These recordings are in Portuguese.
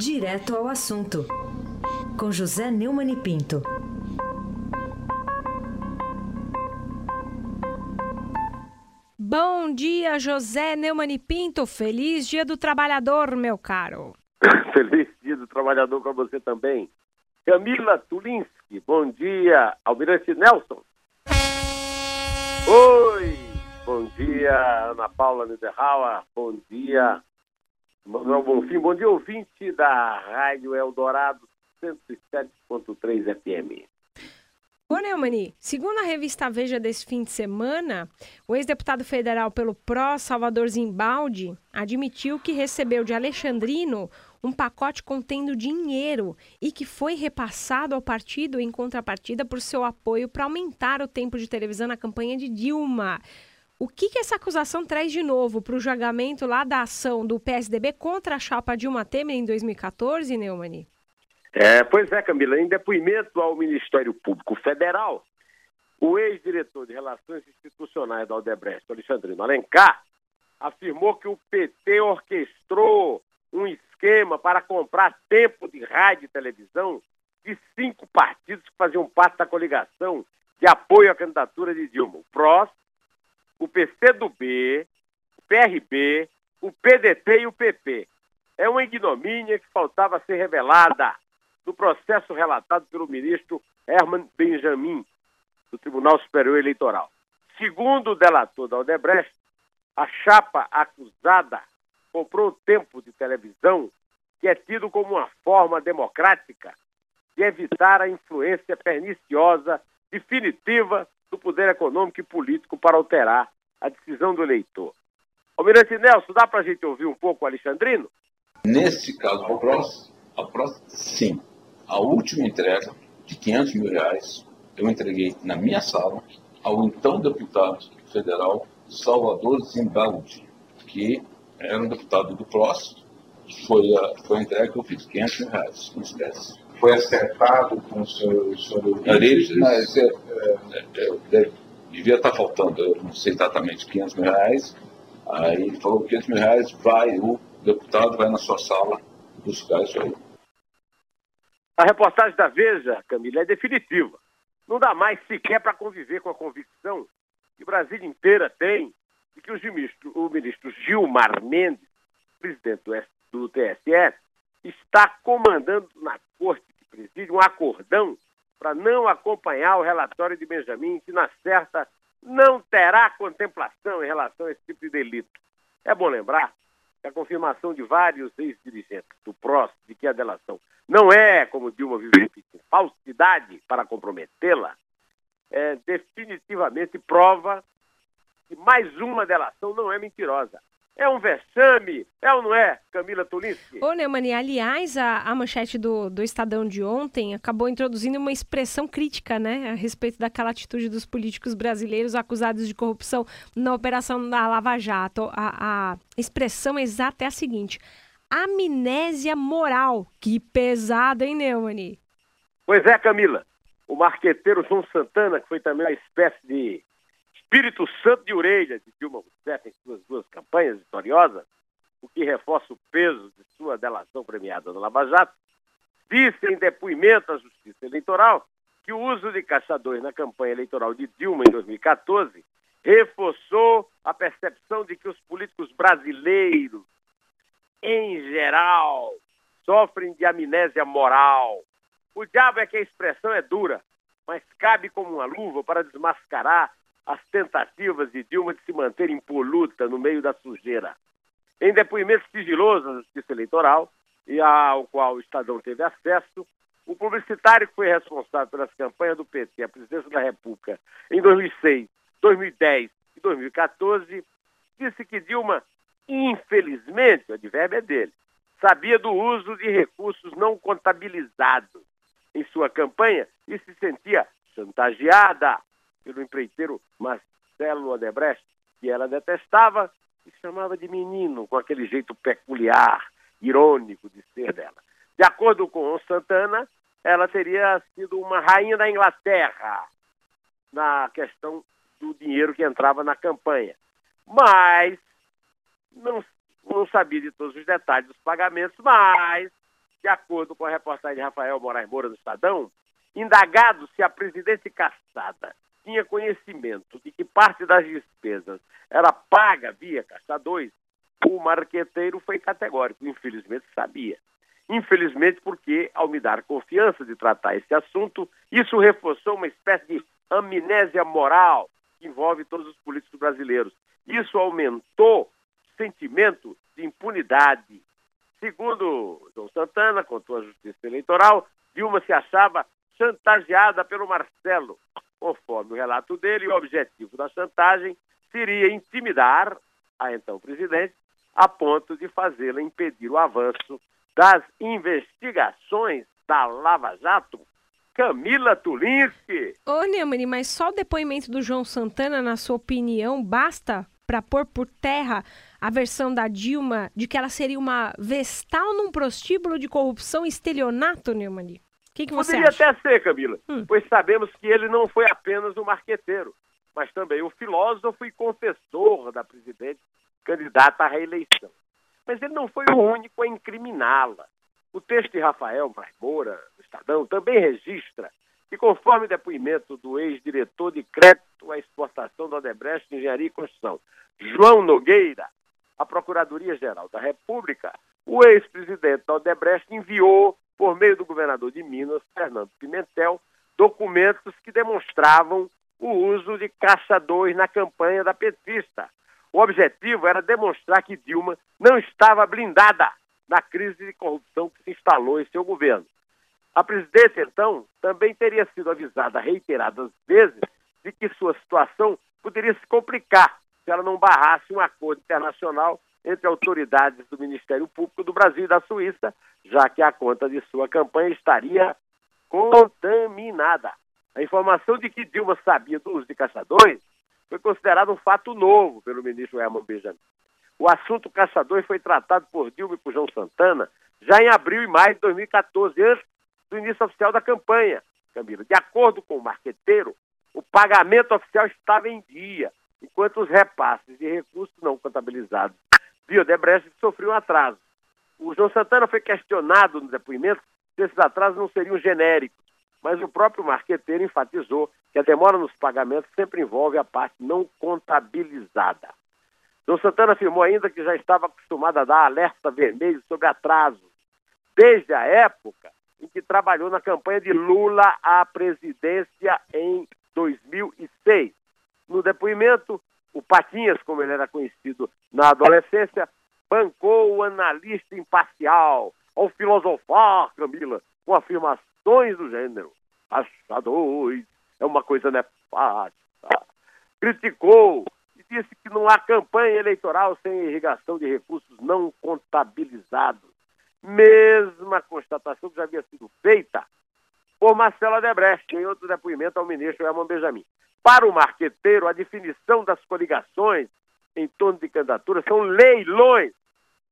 Direto ao assunto, com José Neumann e Pinto. Bom dia, José Neumann e Pinto. Feliz Dia do Trabalhador, meu caro. Feliz Dia do Trabalhador para você também. Camila Tulinski, bom dia. Almirante Nelson. Oi, bom dia, Ana Paula Niederauer. Bom dia, Manuel Bonfim. Bom dia, ouvinte da Rádio Eldorado 107.3 FM. Ô, Neumani, segundo a revista Veja desse fim de semana, o ex-deputado federal pelo PRO, Salvador Zimbaldi, admitiu que recebeu de Alexandrino um pacote contendo dinheiro e que foi repassado ao partido em contrapartida por seu apoio para aumentar o tempo de televisão na campanha de Dilma. O que, que essa acusação traz de novo para o julgamento lá da ação do PSDB contra a chapa Dilma Temer em 2014, Neumani? É, pois é, Camila, em depoimento ao Ministério Público Federal, o ex-diretor de Relações Institucionais da Aldebrecht, Alexandrino Alencar, afirmou que o PT orquestrou um esquema para comprar tempo de rádio e televisão de cinco partidos que faziam parte da coligação de apoio à candidatura de Dilma. O PROS, o PCdoB, o PRB, o PDT e o PP. É uma ignomínia que faltava ser revelada no processo relatado pelo ministro Herman Benjamin, do Tribunal Superior Eleitoral. Segundo o delator da Odebrecht, a chapa acusada comprou tempo de televisão que é tido como uma forma democrática de evitar a influência perniciosa definitiva do poder econômico e político para alterar a decisão do eleitor. Almirante Nelson, dá para a gente ouvir um pouco o Alexandrino? Nesse caso, a próxima, a próxima, sim. A última entrega de 500 mil reais eu entreguei na minha sala ao então deputado federal Salvador Zimbaldi, que era um deputado do PROS. Foi a, foi a entrega que eu fiz, 500 mil reais, em espécie. Foi acertado com o senhor, o senhor Eles, mas é, é, é, devia estar faltando, eu não sei exatamente, 500 mil reais. Aí ele falou 500 mil reais, vai, o deputado vai na sua sala buscar isso aí. A reportagem da Veja, Camila, é definitiva. Não dá mais sequer para conviver com a convicção que Brasília inteira tem de que ministro, o ministro Gilmar Mendes, presidente do, do TSE, está comandando na corte presídio um acordão para não acompanhar o relatório de Benjamin, que na certa não terá contemplação em relação a esse tipo de delito. É bom lembrar que a confirmação de vários ex-dirigentes do PROS de que a delação não é, como Dilma vive repetindo, falsidade para comprometê-la, é definitivamente prova que mais uma delação não é mentirosa. É um vexame, é ou não é, Camila Tulinski? Ô, Neumani, aliás, a, a manchete do, do Estadão de ontem acabou introduzindo uma expressão crítica, né, a respeito daquela atitude dos políticos brasileiros acusados de corrupção na operação da Lava Jato. A, a expressão exata é a seguinte: amnésia moral. Que pesado, hein, Neumani? Pois é, Camila. O marqueteiro João Santana, que foi também uma espécie de Espírito Santo de orelha de Dilma Rousseff em suas duas campanhas vitoriosas, o que reforça o peso de sua delação premiada no Lava Jato, disse em depoimento à Justiça Eleitoral que o uso de caçadores na campanha eleitoral de Dilma em 2014 reforçou a percepção de que os políticos brasileiros, em geral, sofrem de amnésia moral. O diabo é que a expressão é dura, mas cabe como uma luva para desmascarar as tentativas de Dilma de se manter impoluta no meio da sujeira. Em depoimento sigiloso à Justiça Eleitoral, e ao qual o Estadão teve acesso, o publicitário que foi responsável pelas campanhas do PT à presidência da República em 2006, 2010 e 2014, disse que Dilma, infelizmente, o advérbio é dele, sabia do uso de recursos não contabilizados em sua campanha e se sentia chantageada pelo empreiteiro Marcelo Odebrecht, que ela detestava e chamava de menino, com aquele jeito peculiar, irônico de ser dela. De acordo com Santana, ela teria sido uma rainha da Inglaterra na questão do dinheiro que entrava na campanha. Mas não, não sabia de todos os detalhes dos pagamentos, mas de acordo com a reportagem de Rafael Moraes Moura do Estadão, indagado se a presidente caçada tinha conhecimento de que parte das despesas era paga via Caixa 2, o marqueteiro foi categórico, infelizmente sabia. Infelizmente, porque, ao me dar confiança de tratar esse assunto, isso reforçou uma espécie de amnésia moral que envolve todos os políticos brasileiros. Isso aumentou o sentimento de impunidade. Segundo João Santana, contou a Justiça Eleitoral, Dilma se achava chantageada pelo Marcelo. Conforme o relato dele, o objetivo da chantagem seria intimidar a então presidente a ponto de fazê-la impedir o avanço das investigações da Lava Jato, Camila Tulinski. Ô, Neumann, mas só o depoimento do João Santana, na sua opinião, basta para pôr por terra a versão da Dilma de que ela seria uma vestal num prostíbulo de corrupção estelionato, Neumann? Que, que você Poderia acha? até ser, Camila, Hum. pois sabemos que ele não foi apenas um marqueteiro, mas também o filósofo e confessor da presidente candidata à reeleição. Mas ele não foi o único a incriminá-la. O texto de Rafael Braz Moura, do Estadão, também registra que, conforme depoimento do ex-diretor de crédito à exportação da Odebrecht de Engenharia e Construção, João Nogueira, à Procuradoria-Geral da República, o ex-presidente da Odebrecht enviou, por meio do governador de Minas, Fernando Pimentel, documentos que demonstravam o uso de 2 na campanha da petista. O objetivo era demonstrar que Dilma não estava blindada na crise de corrupção que se instalou em seu governo. A presidente, então, também teria sido avisada reiteradas vezes de que sua situação poderia se complicar se ela não barrasse um acordo internacional entre autoridades do Ministério Público do Brasil e da Suíça, já que a conta de sua campanha estaria contaminada. A informação de que Dilma sabia do uso de caçadores foi considerado um fato novo pelo ministro Herman Benjamin. O assunto caçadores foi tratado por Dilma e por João Santana já em abril e maio de 2014, antes do início oficial da campanha, Camila. De acordo com o marqueteiro, o pagamento oficial estava em dia, enquanto os repasses de recursos não contabilizados via Odebrecht sofriam atraso. O João Santana foi questionado no depoimento se esses atrasos não seriam genéricos, mas o próprio marqueteiro enfatizou que a demora nos pagamentos sempre envolve a parte não contabilizada. João Santana afirmou ainda que já estava acostumado a dar alerta vermelho sobre atrasos, desde a época em que trabalhou na campanha de Lula à presidência em 2006. No depoimento, o Patinhas, como ele era conhecido na adolescência, bancou o analista imparcial ao filosofar, Camila, com afirmações do gênero. Achadores é uma coisa nefasta. Criticou e disse que não há campanha eleitoral sem irrigação de recursos não contabilizados. Mesma constatação que já havia sido feita por Marcelo Debrecht em outro depoimento ao ministro Herman Benjamin. Para o marqueteiro, a definição das coligações em torno de candidaturas são leilões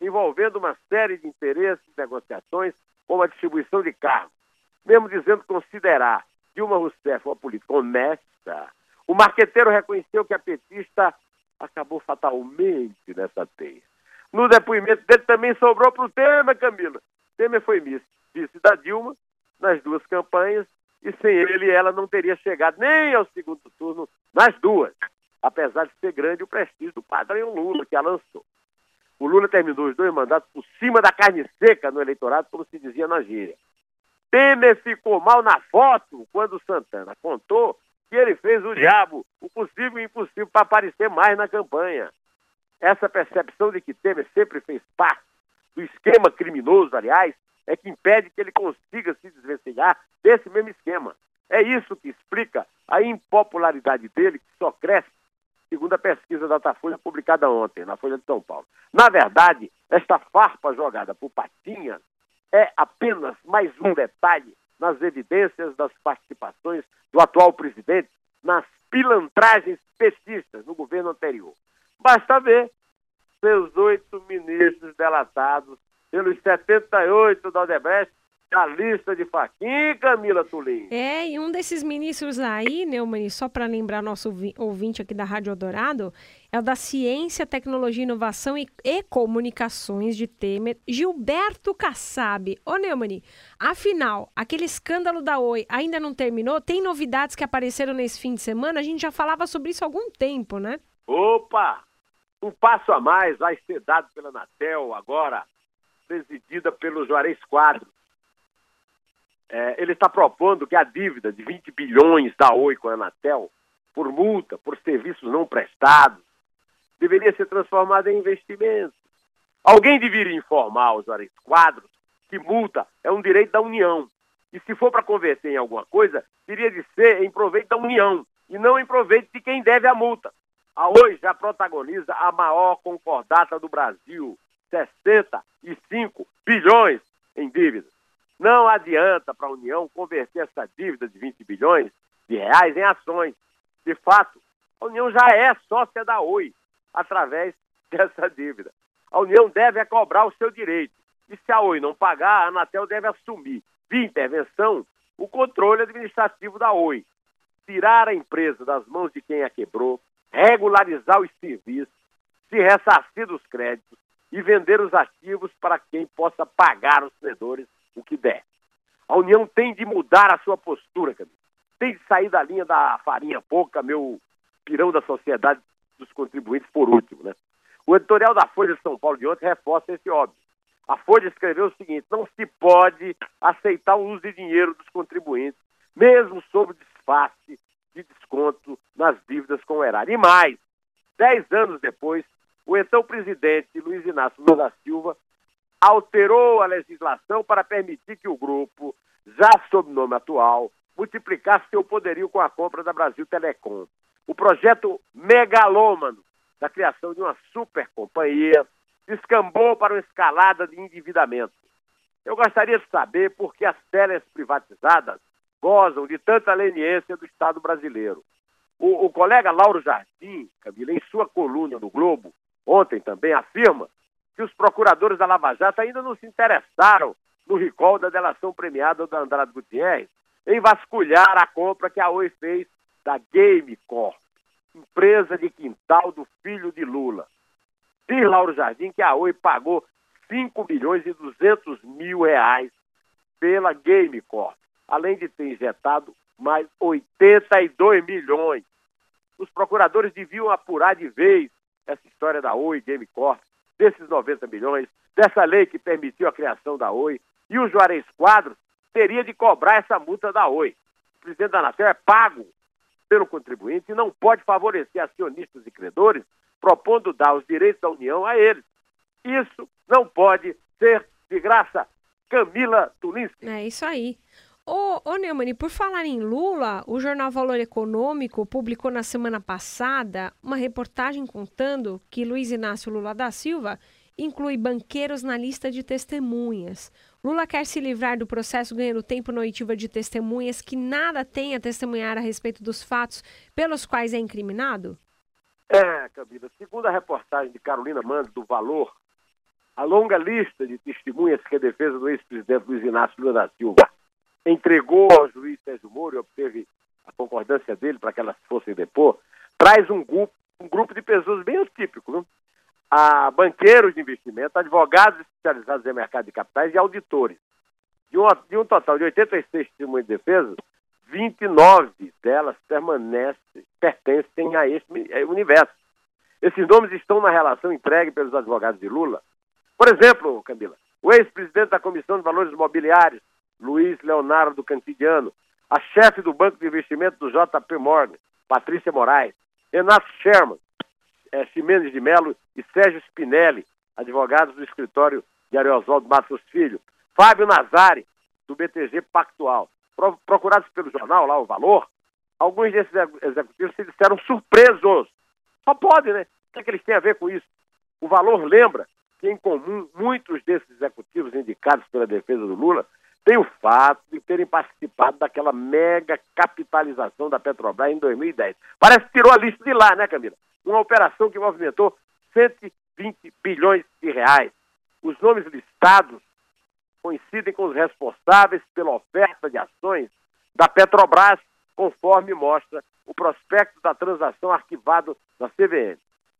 envolvendo uma série de interesses negociações, como a distribuição de cargos. Mesmo dizendo considerar Dilma Rousseff uma política honesta, o marqueteiro reconheceu que a petista acabou fatalmente nessa teia. No depoimento dele também sobrou para o Temer, Camila. Temer foi vice da Dilma nas duas campanhas e sem ele ela não teria chegado nem ao segundo turno nas duas, apesar de ser grande o prestígio do padrão Lula que a lançou. O Lula terminou os dois mandatos por cima da carne seca no eleitorado, como se dizia na gíria. Temer ficou mal na foto quando Santana contou que ele fez o diabo, o possível e o impossível, para aparecer mais na campanha. Essa percepção de que Temer sempre fez parte do esquema criminoso, aliás, é que impede que ele consiga se desvencilhar desse mesmo esquema. É isso que explica a impopularidade dele, que só cresce, segundo a pesquisa da Datafolha publicada ontem, na Folha de São Paulo. Na verdade, esta farpa jogada por Patinhas é apenas mais um detalhe nas evidências das participações do atual presidente nas pilantragens petistas no governo anterior. Basta ver seus oito ministros delatados pelos 78 da Odebrecht A lista de faquinha, Camila Tulim. É, e um desses ministros aí, Neumann, só para lembrar nosso ouvinte aqui da Rádio Eldorado, é o da Ciência, Tecnologia, Inovação e, e Comunicações de Temer, Gilberto Kassab. Ô, Neumann, afinal, aquele escândalo da Oi ainda não terminou? Tem novidades que apareceram nesse fim de semana? A gente já falava sobre isso há algum tempo, né? Opa! Um passo a mais vai ser dado pela Anatel agora, presidida pelo Juarez Quadros é, ele está propondo que a dívida de 20 bilhões da Oi com a Anatel, por multa, por serviços não prestados, deveria ser transformada em investimento. Alguém deveria informar os Juarez Quadros que multa é um direito da União. E se for para converter em alguma coisa, teria de ser em proveito da União e não em proveito de quem deve a multa. A Oi já protagoniza a maior concordata do Brasil, 65 bilhões em dívidas. Não adianta para a União converter essa dívida de 20 bilhões de reais em ações. De fato, a União já é sócia da Oi através dessa dívida. A União deve cobrar o seu direito. E se a Oi não pagar, a Anatel deve assumir, via intervenção, o controle administrativo da Oi. Tirar a empresa das mãos de quem a quebrou, regularizar os serviços, se ressarcir dos créditos e vender os ativos para quem possa pagar os credores o que der. A União tem de mudar a sua postura, Camilo. Tem de sair da linha da farinha pouca, meu pirão da sociedade dos contribuintes, por último, né? O editorial da Folha de São Paulo de ontem reforça esse óbvio. A Folha escreveu o seguinte: não se pode aceitar o uso de dinheiro dos contribuintes, mesmo sob disfarce de desconto nas dívidas com o erário. E mais, dez anos depois, o então presidente Luiz Inácio Lula da Silva alterou a legislação para permitir que o grupo, já sob nome atual, multiplicasse seu poderio com a compra da Brasil Telecom. O projeto megalômano da criação de uma super companhia descambou para uma escalada de endividamento. Eu gostaria de saber por que as teles privatizadas gozam de tanta leniência do Estado brasileiro. O, o colega Lauro Jardim, Camila, em sua coluna no Globo, ontem também afirma que os procuradores da Lava Jato ainda não se interessaram no recall da delação premiada do Andrade Gutierrez em vasculhar a compra que a Oi fez da Game Corp, empresa de quintal do filho de Lula. Diz Lauro Jardim que a Oi pagou 5 milhões e 200 mil reais pela Game Corp, além de ter injetado mais 82 milhões. Os procuradores deviam apurar de vez essa história da Oi Game Corp desses 90 milhões, dessa lei que permitiu a criação da Oi, e o Juarez Quadros teria de cobrar essa multa da Oi. O presidente da Anatel é pago pelo contribuinte e não pode favorecer acionistas e credores, propondo dar os direitos da União a eles. Isso não pode ser de graça. Camila Tulinski. É isso aí. Ô, ô por falar em Lula, o jornal Valor Econômico publicou na semana passada uma reportagem contando que Luiz Inácio Lula da Silva inclui banqueiros na lista de testemunhas. Lula quer se livrar do processo ganhando tempo na oitiva de testemunhas que nada têm a testemunhar a respeito dos fatos pelos quais é incriminado? É, Camila. Segundo a reportagem de Carolina Mandes do Valor, a longa lista de testemunhas que a defesa do ex-presidente Luiz Inácio Lula da Silva entregou ao juiz Sérgio Moro e obteve a concordância dele para que elas fossem depor, traz um grupo, um grupo de pessoas bem atípico? A banqueiros de investimento, advogados especializados em mercado de capitais e auditores. De um, de um total de 86 testemunhas de defesa, 29 delas permanecem, pertencem a esse universo. Esses nomes estão na relação entregue pelos advogados de Lula. Por exemplo, Camila, o ex-presidente da Comissão de Valores Imobiliários, Luiz Leonardo Cantidiano, a chefe do Banco de Investimento do JP Morgan, Patrícia Moraes, Renato Sherman, é, Ximenes de Melo e Sérgio Spinelli, advogados do escritório de Ariosvaldo Matos Filho, Fábio Nazari, do BTG Pactual. Pro, procurados pelo jornal, lá o Valor, alguns desses executivos se disseram surpresos. Só pode, né? O que, é que eles têm a ver com isso? O Valor lembra que, em comum, muitos desses executivos indicados pela defesa do Lula tem o fato de terem participado daquela mega capitalização da Petrobras em 2010. Parece que tirou a lista de lá, né, Camila? Uma operação que movimentou 120 bilhões de reais. Os nomes listados coincidem com os responsáveis pela oferta de ações da Petrobras, conforme mostra o prospecto da transação arquivado na CVM.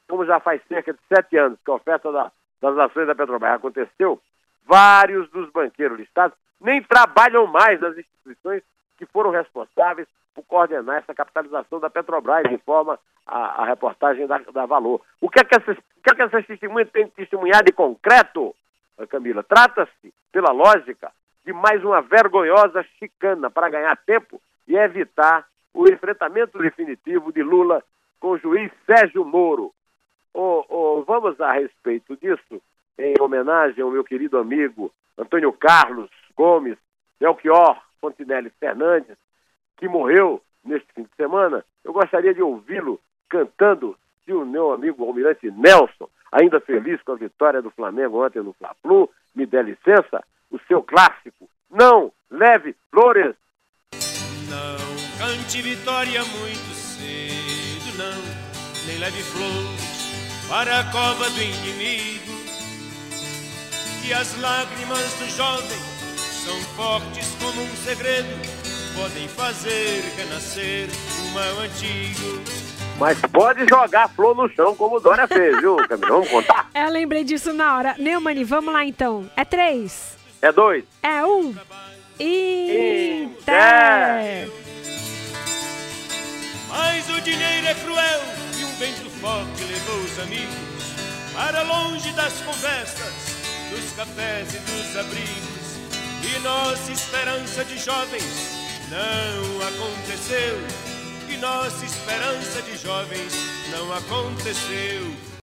Como já faz cerca de sete anos que a oferta da, das ações da Petrobras aconteceu, vários dos banqueiros listados nem trabalham mais nas instituições que foram responsáveis por coordenar essa capitalização da Petrobras, informa a, a reportagem da, da, Valor. O que é que essas, o que é que essas testemunhas têm testemunhado de concreto, Camila? Trata-se, pela lógica, de mais uma vergonhosa chicana para ganhar tempo e evitar o enfrentamento definitivo de Lula com o juiz Sérgio Moro. Oh, oh, vamos a respeito disso, em homenagem ao meu querido amigo Antônio Carlos Gomes, Melchior Fontinelli Fernandes, que morreu neste fim de semana, eu gostaria de ouvi-lo cantando, se o meu amigo Almirante Nelson, ainda feliz com a vitória do Flamengo ontem no Fla-Flu, me dê licença, o seu clássico, não leve flores. Não cante vitória muito cedo, não, nem leve flores para a cova do inimigo. E as lágrimas do jovem são fortes como um segredo podem fazer renascer o mal antigo. Mas pode jogar flor no chão, como Dória fez, viu, Camila? Vamos contar? Eu lembrei disso na hora. Neumani, vamos lá então. É três. É dois. É um. Inter. Mas o dinheiro é cruel e um vento forte levou os amigos para longe das conversas, dos cafés e dos abrigos. E nossa esperança de jovens não aconteceu. E nossa esperança de jovens não aconteceu.